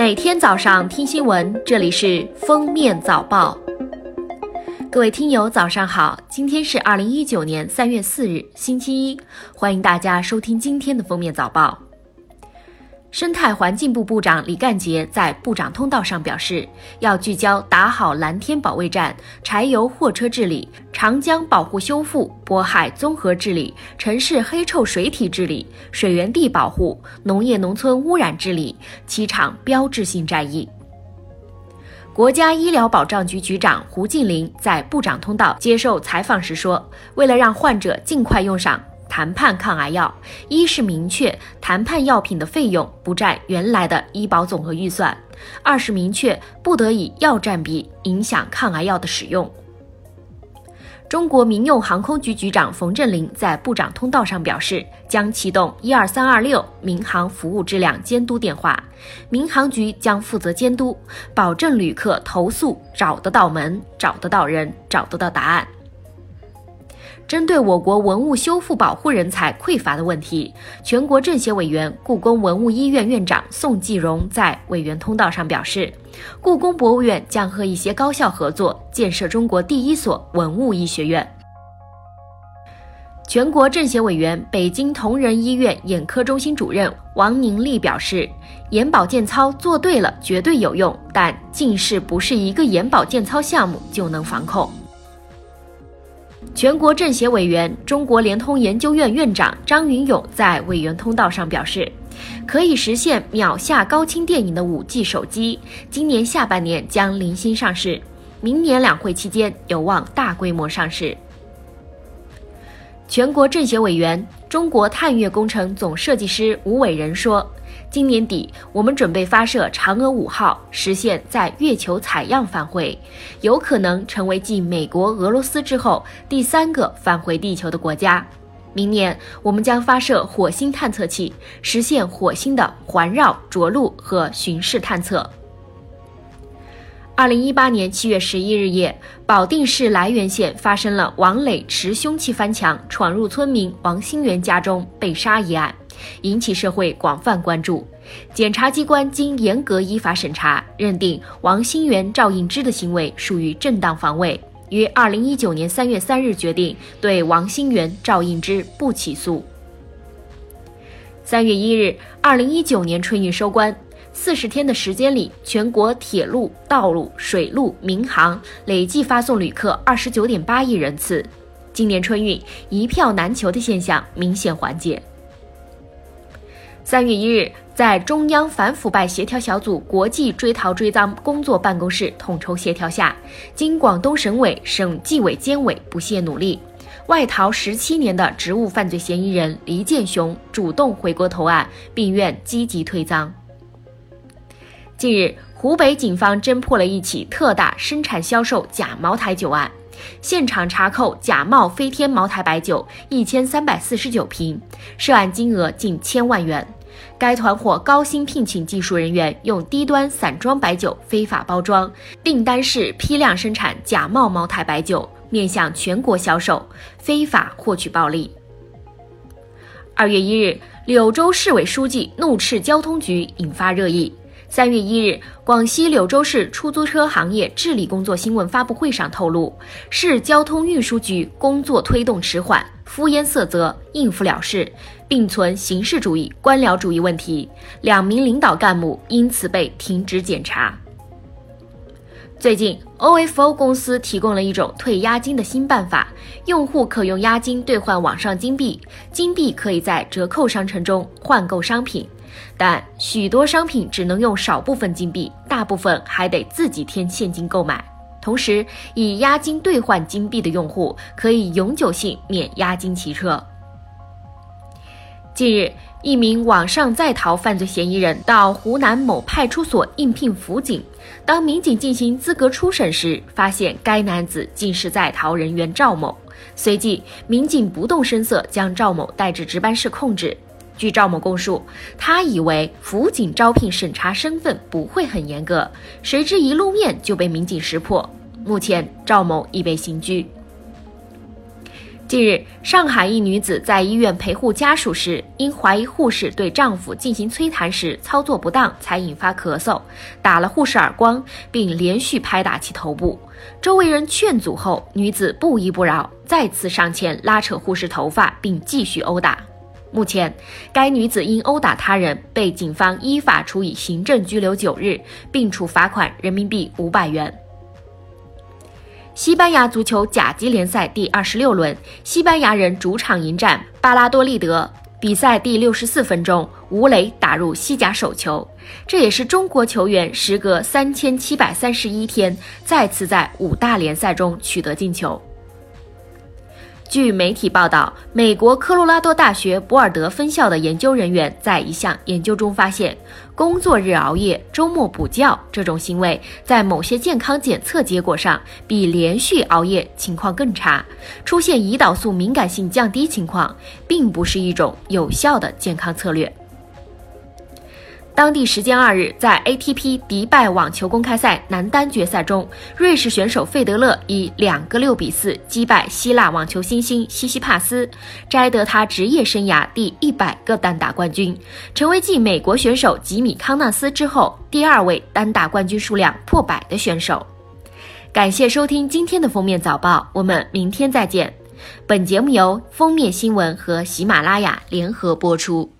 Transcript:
每天早上听新闻，这里是封面早报。各位听友，早上好！今天是二零一九年三月四日，星期一，欢迎大家收听今天的封面早报。生态环境部部长李干杰在部长通道上表示，要聚焦打好蓝天保卫战、柴油货车治理、长江保护修复、渤海综合治理、城市黑臭水体治理、水源地保护、农业农村污染治理七场标志性战役。国家医疗保障局局长胡静林在部长通道接受采访时说，为了让患者尽快用上。谈判抗癌药，一是明确谈判药品的费用不占原来的医保总额预算；二是明确不得以药占比影响抗癌药的使用。中国民用航空局局长冯振林在部长通道上表示，将启动一二三二六民航服务质量监督电话，民航局将负责监督，保证旅客投诉找得到门、找得到人、找得到答案。针对我国文物修复保护人才匮乏的问题，全国政协委员、故宫文物医院院长宋继荣在委员通道上表示，故宫博物院将和一些高校合作，建设中国第一所文物医学院。全国政协委员、北京同仁医院眼科中心主任王宁丽表示，眼保健操做对了绝对有用，但近视不是一个眼保健操项目就能防控。全国政协委员、中国联通研究院院长张云勇在委员通道上表示，可以实现秒下高清电影的五 G 手机，今年下半年将零星上市，明年两会期间有望大规模上市。全国政协委员、中国探月工程总设计师吴伟仁说。今年底，我们准备发射嫦娥五号，实现在月球采样返回，有可能成为继美国、俄罗斯之后第三个返回地球的国家。明年，我们将发射火星探测器，实现火星的环绕、着陆和巡视探测。二零一八年七月十一日夜，保定市涞源县发生了王磊持凶器翻墙闯入村民王新元家中被杀一案。引起社会广泛关注。检察机关经严格依法审查，认定王新元、赵应之的行为属于正当防卫，于二零一九年三月三日决定对王新元、赵应之不起诉。三月一日，二零一九年春运收官，四十天的时间里，全国铁路、道路、水路、民航累计发送旅客二十九点八亿人次。今年春运一票难求的现象明显缓解。三月一日，在中央反腐败协调小组国际追逃追赃工作办公室统筹协调下，经广东省委、省纪委监委不懈努力，外逃十七年的职务犯罪嫌疑人黎建雄主动回国投案，并愿积极退赃。近日，湖北警方侦破了一起特大生产销售假茅台酒案，现场查扣假冒飞天茅台白酒一千三百四十九瓶，涉案金额近千万元。该团伙高薪聘请技术人员，用低端散装白酒非法包装，订单式批量生产假冒茅台白酒，面向全国销售，非法获取暴利。二月一日，柳州市委书记怒斥交通局，引发热议。三月一日，广西柳州市出租车行业治理工作新闻发布会上透露，市交通运输局工作推动迟缓。敷衍塞责、应付了事，并存形式主义、官僚主义问题，两名领导干部因此被停职检查。最近，OFO 公司提供了一种退押金的新办法，用户可用押金兑换网上金币，金币可以在折扣商城中换购商品，但许多商品只能用少部分金币，大部分还得自己添现金购买。同时，以押金兑换金币的用户可以永久性免押金骑车。近日，一名网上在逃犯罪嫌疑人到湖南某派出所应聘辅警，当民警进行资格初审时，发现该男子竟是在逃人员赵某。随即，民警不动声色将赵某带至值班室控制。据赵某供述，他以为辅警招聘审查身份不会很严格，谁知一露面就被民警识破。目前，赵某已被刑拘。近日，上海一女子在医院陪护家属时，因怀疑护士对丈夫进行催痰时操作不当，才引发咳嗽，打了护士耳光，并连续拍打其头部。周围人劝阻后，女子不依不饶，再次上前拉扯护士头发，并继续殴打。目前，该女子因殴打他人被警方依法处以行政拘留九日，并处罚款人民币五百元。西班牙足球甲级联赛第二十六轮，西班牙人主场迎战巴拉多利德。比赛第六十四分钟，吴磊打入西甲首球，这也是中国球员时隔三千七百三十一天再次在五大联赛中取得进球。据媒体报道，美国科罗拉多大学博尔德分校的研究人员在一项研究中发现，工作日熬夜、周末补觉这种行为，在某些健康检测结果上比连续熬夜情况更差，出现胰岛素敏感性降低情况，并不是一种有效的健康策略。当地时间二日，在 ATP 迪拜网球公开赛男单决赛中，瑞士选手费德勒以两个六比四击败希腊网球新星西西帕斯，摘得他职业生涯第一百个单打冠军，成为继美国选手吉米康纳斯之后第二位单打冠军数量破百的选手。感谢收听今天的封面早报，我们明天再见。本节目由封面新闻和喜马拉雅联合播出。